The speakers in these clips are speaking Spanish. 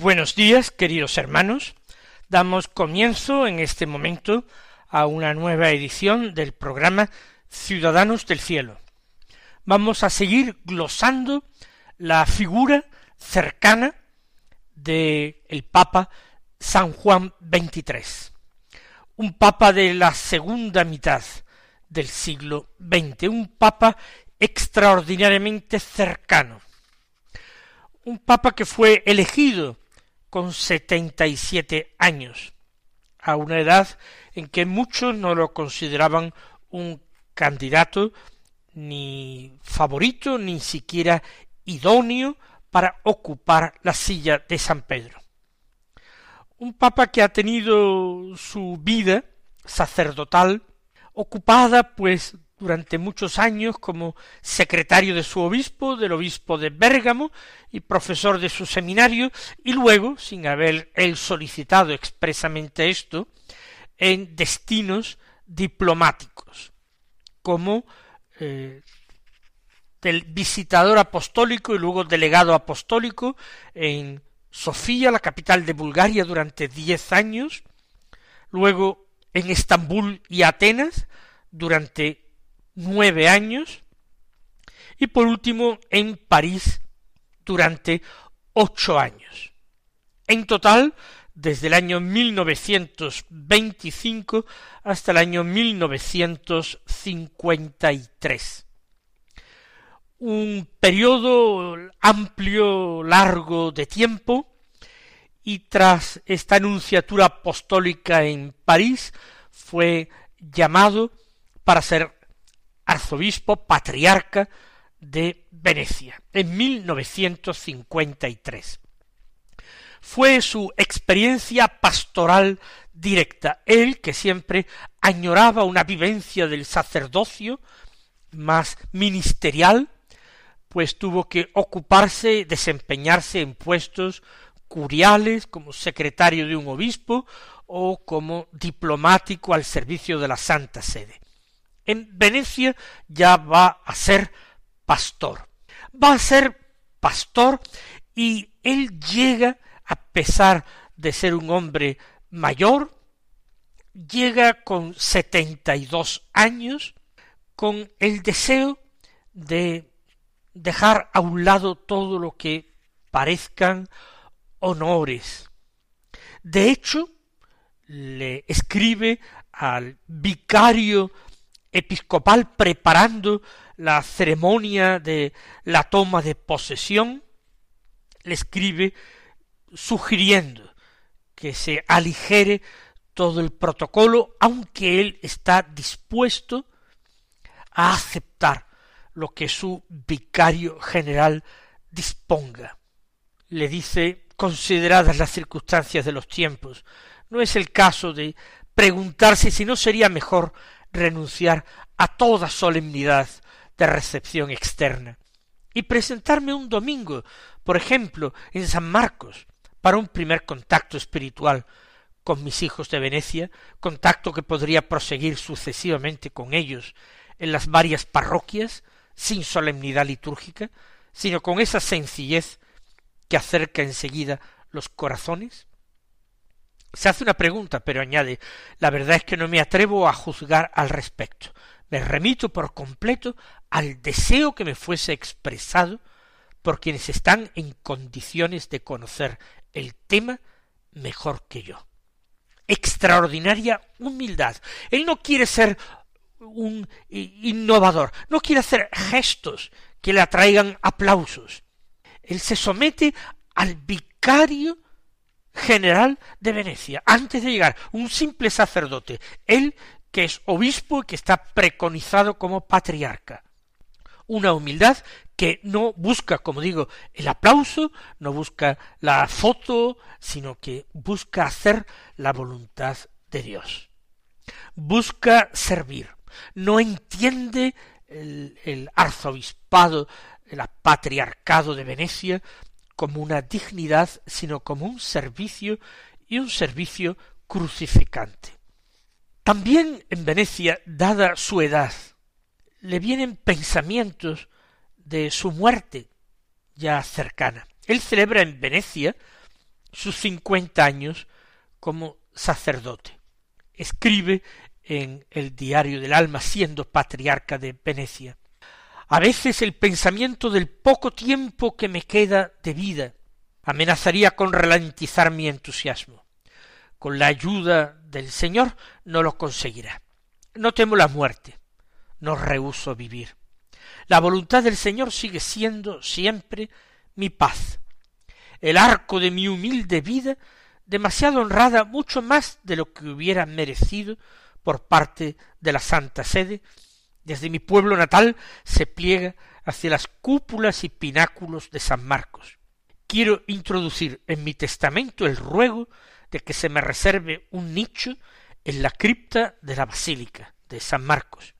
Buenos días, queridos hermanos. Damos comienzo en este momento a una nueva edición del programa Ciudadanos del Cielo. Vamos a seguir glosando la figura cercana de Papa San Juan XXIII, un papa de la segunda mitad del siglo XX, un papa extraordinariamente cercano, un papa que fue elegido con setenta y siete años, a una edad en que muchos no lo consideraban un candidato ni favorito, ni siquiera idóneo para ocupar la silla de San Pedro. Un papa que ha tenido su vida sacerdotal ocupada pues durante muchos años como secretario de su obispo, del obispo de Bérgamo y profesor de su seminario, y luego, sin haber él solicitado expresamente esto, en destinos diplomáticos, como eh, del visitador apostólico y luego delegado apostólico en Sofía, la capital de Bulgaria, durante diez años, luego en Estambul y Atenas durante nueve años y por último en París durante ocho años. En total, desde el año 1925 hasta el año 1953. Un periodo amplio, largo de tiempo, y tras esta anunciatura apostólica en París fue llamado para ser arzobispo patriarca de Venecia en 1953. Fue su experiencia pastoral directa, él que siempre añoraba una vivencia del sacerdocio más ministerial, pues tuvo que ocuparse, desempeñarse en puestos curiales como secretario de un obispo o como diplomático al servicio de la Santa Sede en Venecia ya va a ser pastor. Va a ser pastor y él llega, a pesar de ser un hombre mayor, llega con setenta y dos años, con el deseo de dejar a un lado todo lo que parezcan honores. De hecho, le escribe al vicario episcopal preparando la ceremonia de la toma de posesión, le escribe sugiriendo que se aligere todo el protocolo, aunque él está dispuesto a aceptar lo que su vicario general disponga. Le dice, consideradas las circunstancias de los tiempos, no es el caso de preguntarse si no sería mejor renunciar a toda solemnidad de recepción externa y presentarme un domingo, por ejemplo, en San Marcos, para un primer contacto espiritual con mis hijos de Venecia, contacto que podría proseguir sucesivamente con ellos en las varias parroquias, sin solemnidad litúrgica, sino con esa sencillez que acerca enseguida los corazones? Se hace una pregunta, pero añade la verdad es que no me atrevo a juzgar al respecto. Me remito por completo al deseo que me fuese expresado por quienes están en condiciones de conocer el tema mejor que yo. Extraordinaria humildad. Él no quiere ser un innovador, no quiere hacer gestos que le atraigan aplausos. Él se somete al vicario general de Venecia, antes de llegar, un simple sacerdote, él que es obispo y que está preconizado como patriarca. Una humildad que no busca, como digo, el aplauso, no busca la foto, sino que busca hacer la voluntad de Dios. Busca servir. No entiende el, el arzobispado, el patriarcado de Venecia como una dignidad, sino como un servicio y un servicio crucificante. También en Venecia, dada su edad, le vienen pensamientos de su muerte ya cercana. Él celebra en Venecia sus cincuenta años como sacerdote. Escribe en el diario del alma siendo patriarca de Venecia. A veces el pensamiento del poco tiempo que me queda de vida amenazaría con ralentizar mi entusiasmo. Con la ayuda del Señor no lo conseguirá. No temo la muerte, no rehuso vivir. La voluntad del Señor sigue siendo siempre mi paz. El arco de mi humilde vida, demasiado honrada, mucho más de lo que hubiera merecido por parte de la Santa Sede, desde mi pueblo natal se pliega hacia las cúpulas y pináculos de San Marcos. Quiero introducir en mi testamento el ruego de que se me reserve un nicho en la cripta de la Basílica de San Marcos,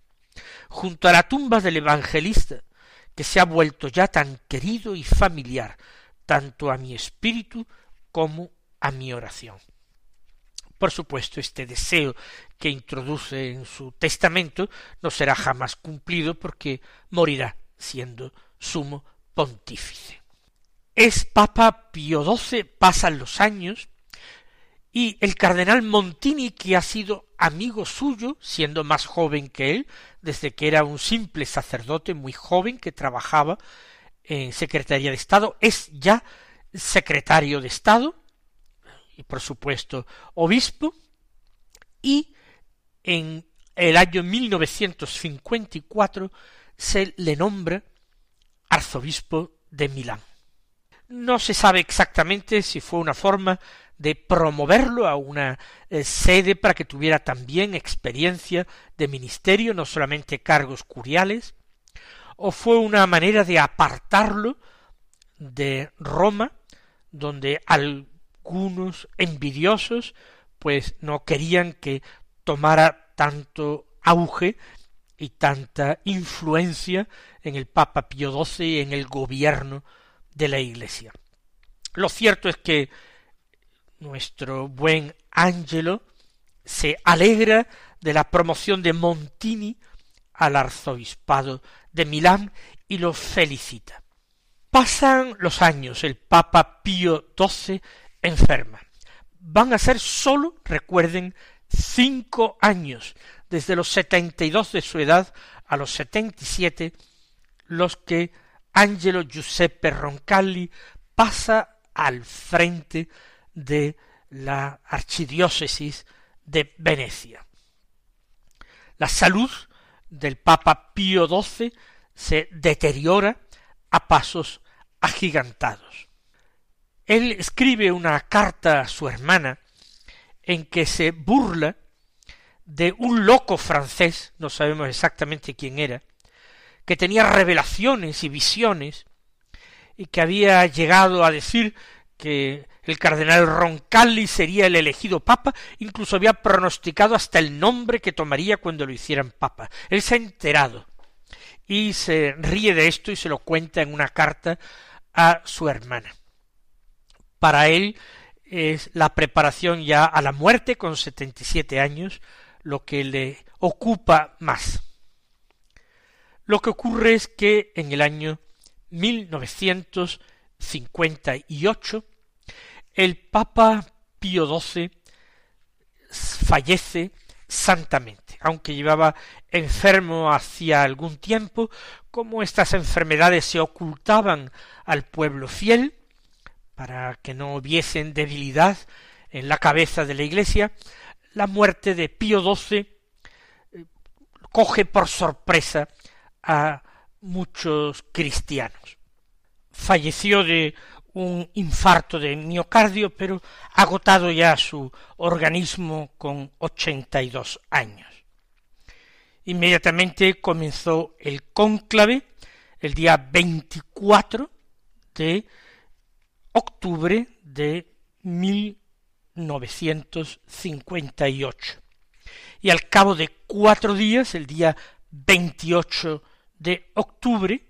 junto a la tumba del evangelista, que se ha vuelto ya tan querido y familiar tanto a mi espíritu como a mi oración. Por supuesto, este deseo que introduce en su testamento no será jamás cumplido porque morirá siendo sumo pontífice. Es Papa Pío XII, pasan los años, y el cardenal Montini, que ha sido amigo suyo, siendo más joven que él, desde que era un simple sacerdote muy joven que trabajaba en Secretaría de Estado, es ya secretario de Estado, por supuesto obispo, y en el año 1954 se le nombra arzobispo de Milán. No se sabe exactamente si fue una forma de promoverlo a una eh, sede para que tuviera también experiencia de ministerio, no solamente cargos curiales, o fue una manera de apartarlo de Roma, donde al algunos envidiosos pues no querían que tomara tanto auge y tanta influencia en el Papa Pío XII y en el gobierno de la Iglesia. Lo cierto es que nuestro buen Ángelo se alegra de la promoción de Montini al arzobispado de Milán y lo felicita. Pasan los años, el Papa Pío XII enferma. Van a ser sólo, recuerden, cinco años, desde los setenta y dos de su edad a los setenta y siete, los que Angelo Giuseppe Roncalli pasa al frente de la archidiócesis de Venecia. La salud del Papa Pío XII se deteriora a pasos agigantados. Él escribe una carta a su hermana en que se burla de un loco francés, no sabemos exactamente quién era, que tenía revelaciones y visiones, y que había llegado a decir que el cardenal Roncalli sería el elegido papa, incluso había pronosticado hasta el nombre que tomaría cuando lo hicieran papa. Él se ha enterado y se ríe de esto y se lo cuenta en una carta a su hermana. Para él es la preparación ya a la muerte con setenta y siete años lo que le ocupa más. Lo que ocurre es que en el año 1958 el Papa Pío XII fallece santamente, aunque llevaba enfermo hacía algún tiempo, como estas enfermedades se ocultaban al pueblo fiel, para que no hubiesen debilidad en la cabeza de la Iglesia, la muerte de Pío XII eh, coge por sorpresa a muchos cristianos. Falleció de un infarto de miocardio, pero agotado ya su organismo con ochenta y dos años. Inmediatamente comenzó el cónclave el día 24 de octubre de 1958. Y al cabo de cuatro días, el día 28 de octubre,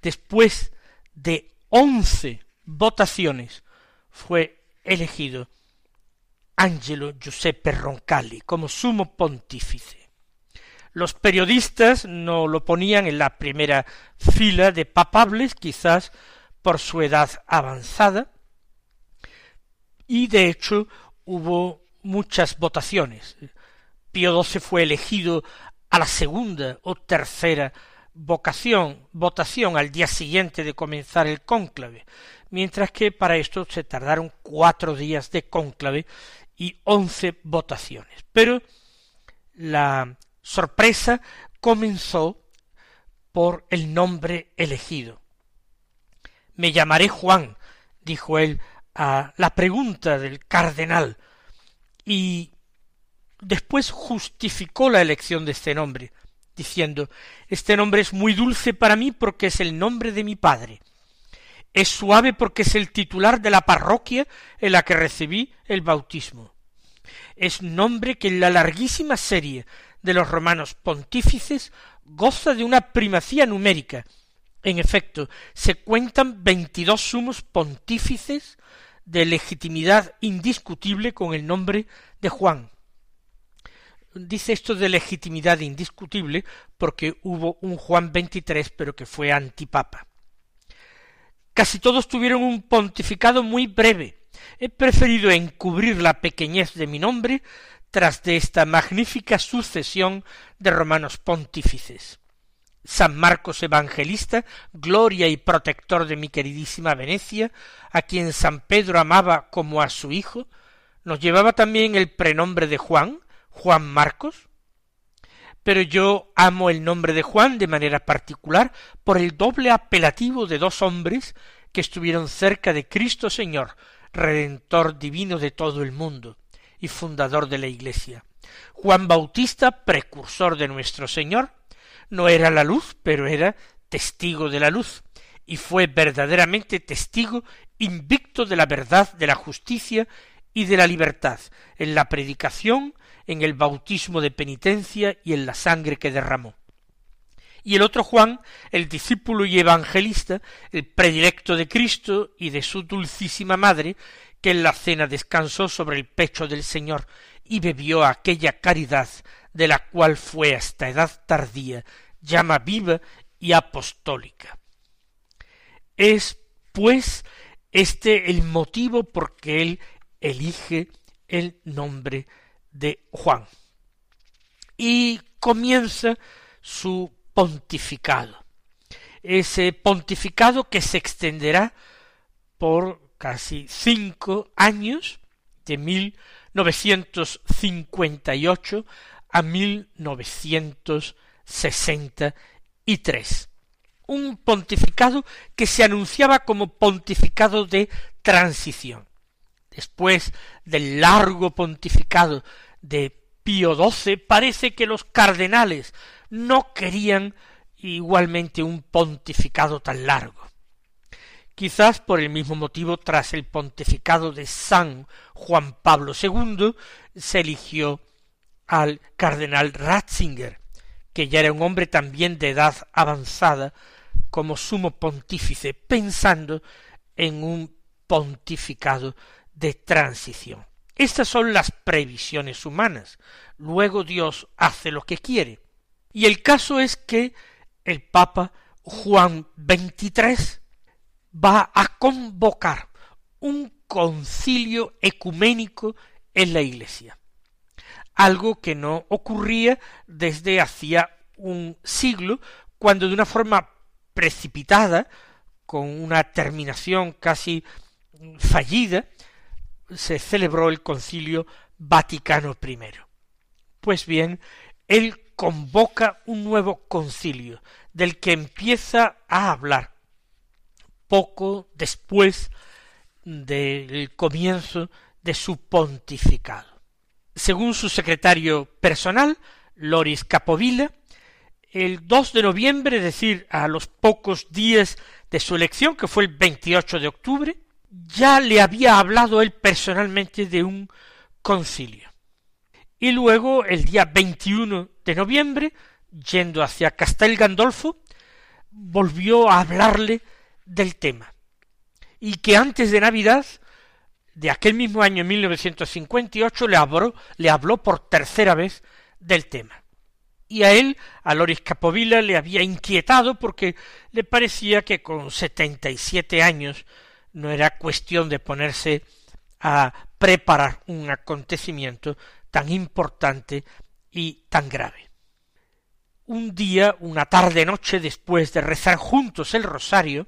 después de once votaciones, fue elegido Angelo Giuseppe Roncalli como sumo pontífice. Los periodistas no lo ponían en la primera fila de papables, quizás por su edad avanzada, y de hecho hubo muchas votaciones. Pío XII fue elegido a la segunda o tercera vocación, votación al día siguiente de comenzar el cónclave, mientras que para esto se tardaron cuatro días de cónclave y once votaciones. Pero la sorpresa comenzó por el nombre elegido. Me llamaré Juan, dijo él a la pregunta del cardenal, y después justificó la elección de este nombre, diciendo Este nombre es muy dulce para mí porque es el nombre de mi padre. Es suave porque es el titular de la parroquia en la que recibí el bautismo. Es nombre que en la larguísima serie de los romanos pontífices goza de una primacía numérica. En efecto, se cuentan veintidós sumos pontífices de legitimidad indiscutible con el nombre de Juan. Dice esto de legitimidad indiscutible porque hubo un Juan XXIII pero que fue antipapa. Casi todos tuvieron un pontificado muy breve. He preferido encubrir la pequeñez de mi nombre tras de esta magnífica sucesión de romanos pontífices. San Marcos Evangelista, gloria y protector de mi queridísima Venecia, a quien San Pedro amaba como a su hijo, nos llevaba también el prenombre de Juan, Juan Marcos, pero yo amo el nombre de Juan de manera particular por el doble apelativo de dos hombres que estuvieron cerca de Cristo Señor, Redentor divino de todo el mundo y fundador de la Iglesia. Juan Bautista, precursor de nuestro Señor, no era la luz, pero era testigo de la luz, y fue verdaderamente testigo invicto de la verdad, de la justicia y de la libertad, en la predicación, en el bautismo de penitencia y en la sangre que derramó. Y el otro Juan, el discípulo y evangelista, el predilecto de Cristo y de su dulcísima madre, que en la cena descansó sobre el pecho del Señor y bebió aquella caridad de la cual fue hasta edad tardía llama viva y apostólica. Es, pues, este el motivo por que él elige el nombre de Juan. Y comienza su pontificado. Ese pontificado que se extenderá por casi cinco años, de 1958 a mil novecientos sesenta y tres. Un pontificado que se anunciaba como pontificado de transición. Después del largo pontificado de Pío XII, parece que los cardenales no querían igualmente un pontificado tan largo. Quizás por el mismo motivo, tras el pontificado de San Juan Pablo II, se eligió al cardenal Ratzinger, que ya era un hombre también de edad avanzada, como sumo pontífice, pensando en un pontificado de transición. Estas son las previsiones humanas. Luego Dios hace lo que quiere. Y el caso es que el Papa Juan XXIII va a convocar un concilio ecuménico en la Iglesia, algo que no ocurría desde hacía un siglo, cuando de una forma precipitada, con una terminación casi fallida, se celebró el concilio Vaticano I. Pues bien, el convoca un nuevo concilio, del que empieza a hablar poco después del comienzo de su pontificado. Según su secretario personal, Loris Capovilla, el 2 de noviembre, es decir, a los pocos días de su elección, que fue el 28 de octubre, ya le había hablado él personalmente de un concilio. Y luego, el día 21 de noviembre, yendo hacia Castel Gandolfo, volvió a hablarle del tema. Y que antes de Navidad de aquel mismo año 1958 le habló, le habló por tercera vez del tema. Y a él, a Loris Capovilla, le había inquietado porque le parecía que con setenta y siete años no era cuestión de ponerse a preparar un acontecimiento tan importante y tan grave. Un día, una tarde noche, después de rezar juntos el rosario,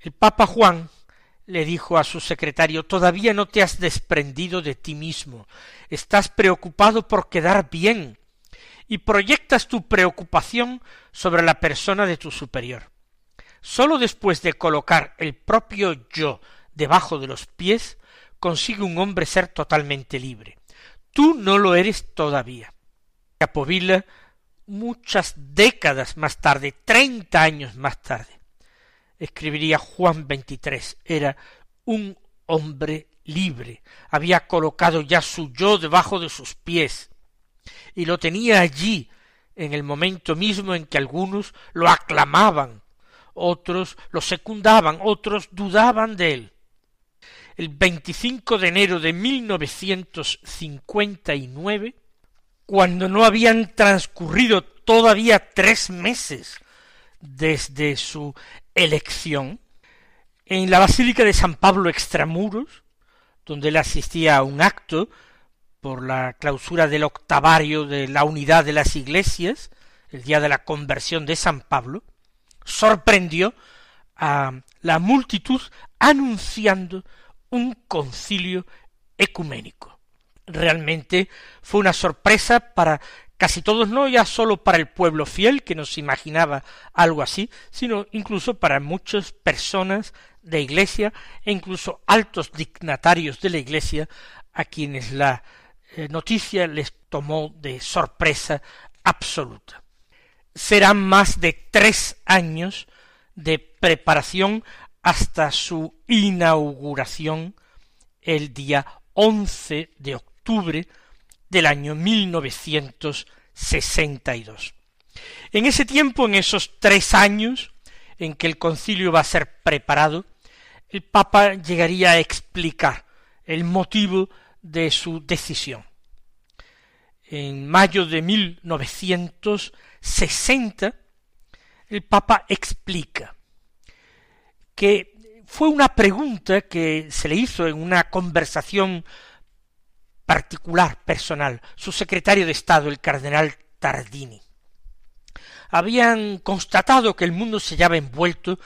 el Papa Juan le dijo a su secretario todavía no te has desprendido de ti mismo, estás preocupado por quedar bien, y proyectas tu preocupación sobre la persona de tu superior. Sólo después de colocar el propio yo debajo de los pies, consigue un hombre ser totalmente libre. Tú no lo eres todavía. Capovilla, muchas décadas más tarde, treinta años más tarde, escribiría Juan XXIII, era un hombre libre, había colocado ya su yo debajo de sus pies, y lo tenía allí en el momento mismo en que algunos lo aclamaban, otros lo secundaban, otros dudaban de él. El 25 de enero de 1959, cuando no habían transcurrido todavía tres meses desde su elección, en la Basílica de San Pablo Extramuros, donde él asistía a un acto por la clausura del octavario de la unidad de las iglesias, el día de la conversión de San Pablo, sorprendió a la multitud anunciando un concilio ecuménico. Realmente fue una sorpresa para casi todos, no ya sólo para el pueblo fiel que nos imaginaba algo así, sino incluso para muchas personas de iglesia e incluso altos dignatarios de la iglesia a quienes la eh, noticia les tomó de sorpresa absoluta. Serán más de tres años de preparación hasta su inauguración el día 11 de octubre del año 1962. En ese tiempo, en esos tres años en que el concilio va a ser preparado, el Papa llegaría a explicar el motivo de su decisión. En mayo de 1960, el Papa explica que fue una pregunta que se le hizo en una conversación particular, personal, su secretario de Estado, el cardenal Tardini. Habían constatado que el mundo se hallaba envuelto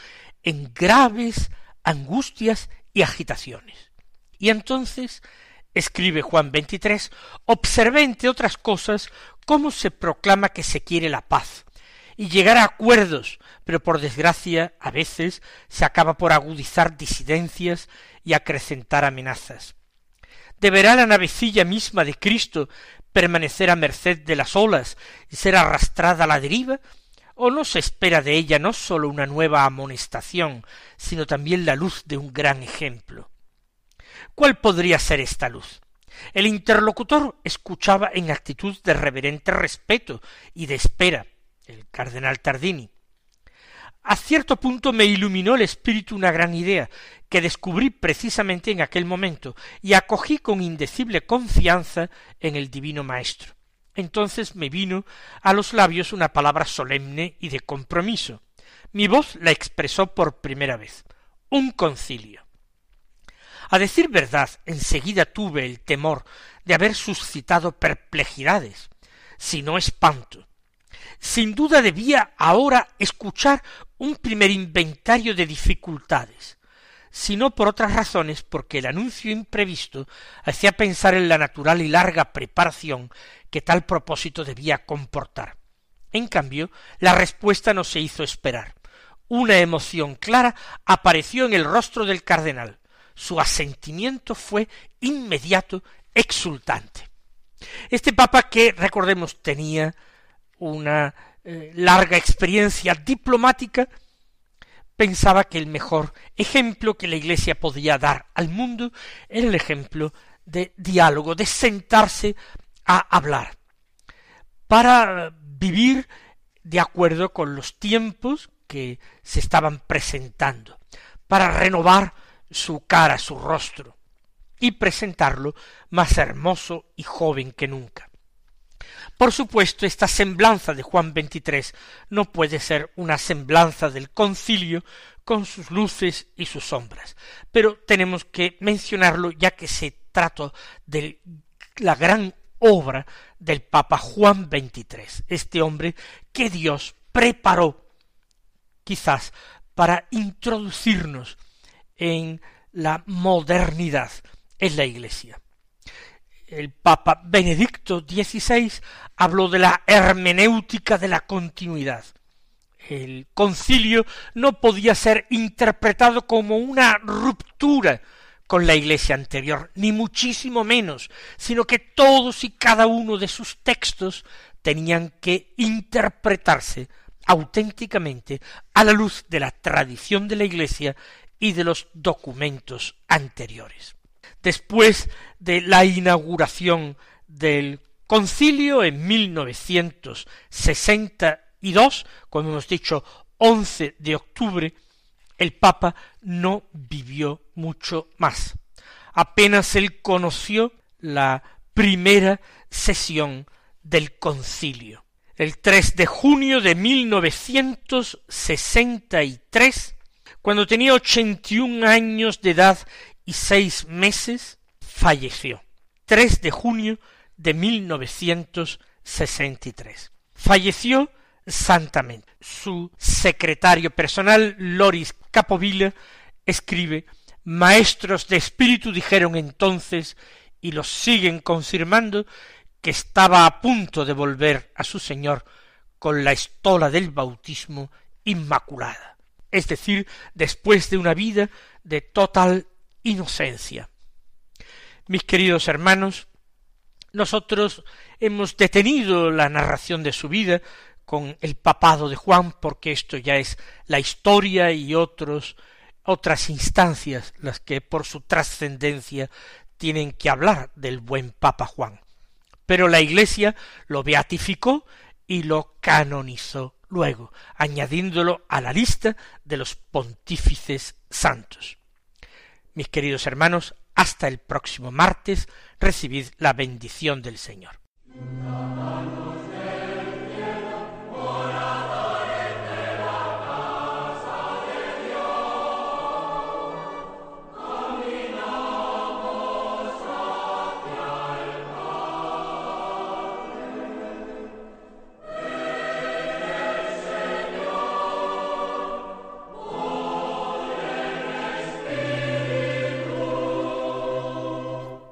en graves angustias y agitaciones. Y entonces, escribe Juan XXIII, observé entre otras cosas cómo se proclama que se quiere la paz y llegar a acuerdos, pero por desgracia a veces se acaba por agudizar disidencias y acrecentar amenazas. ¿Deberá la navecilla misma de Cristo permanecer a merced de las olas y ser arrastrada a la deriva? ¿O no se espera de ella no sólo una nueva amonestación, sino también la luz de un gran ejemplo? ¿Cuál podría ser esta luz? El interlocutor escuchaba en actitud de reverente respeto y de espera, el cardenal Tardini. A cierto punto me iluminó el espíritu una gran idea, que descubrí precisamente en aquel momento, y acogí con indecible confianza en el divino Maestro. Entonces me vino a los labios una palabra solemne y de compromiso. Mi voz la expresó por primera vez. Un concilio. A decir verdad, enseguida tuve el temor de haber suscitado perplejidades, si no espanto, sin duda debía ahora escuchar un primer inventario de dificultades, sino por otras razones porque el anuncio imprevisto hacía pensar en la natural y larga preparación que tal propósito debía comportar. En cambio, la respuesta no se hizo esperar. Una emoción clara apareció en el rostro del cardenal. Su asentimiento fue inmediato, exultante. Este papa que, recordemos, tenía una eh, larga experiencia diplomática, pensaba que el mejor ejemplo que la Iglesia podía dar al mundo era el ejemplo de diálogo, de sentarse a hablar, para vivir de acuerdo con los tiempos que se estaban presentando, para renovar su cara, su rostro, y presentarlo más hermoso y joven que nunca. Por supuesto, esta semblanza de Juan XXIII no puede ser una semblanza del concilio con sus luces y sus sombras, pero tenemos que mencionarlo ya que se trata de la gran obra del Papa Juan XXIII, este hombre que Dios preparó quizás para introducirnos en la modernidad en la Iglesia el Papa Benedicto XVI habló de la hermenéutica de la continuidad. El concilio no podía ser interpretado como una ruptura con la iglesia anterior, ni muchísimo menos, sino que todos y cada uno de sus textos tenían que interpretarse auténticamente a la luz de la tradición de la iglesia y de los documentos anteriores después de la inauguración del concilio en 1962, como hemos dicho, 11 de octubre, el Papa no vivió mucho más. Apenas él conoció la primera sesión del concilio. El 3 de junio de 1963, cuando tenía ochenta y un años de edad y seis meses falleció. 3 de junio de 1963. Falleció santamente. Su secretario personal, Loris Capovilla, escribe Maestros de espíritu dijeron entonces, y los siguen confirmando, que estaba a punto de volver a su Señor con la estola del bautismo inmaculada, es decir, después de una vida de total inocencia. Mis queridos hermanos, nosotros hemos detenido la narración de su vida con el papado de Juan, porque esto ya es la historia y otras instancias las que por su trascendencia tienen que hablar del buen Papa Juan. Pero la Iglesia lo beatificó y lo canonizó luego, añadiéndolo a la lista de los pontífices santos. Mis queridos hermanos, hasta el próximo martes, recibid la bendición del Señor.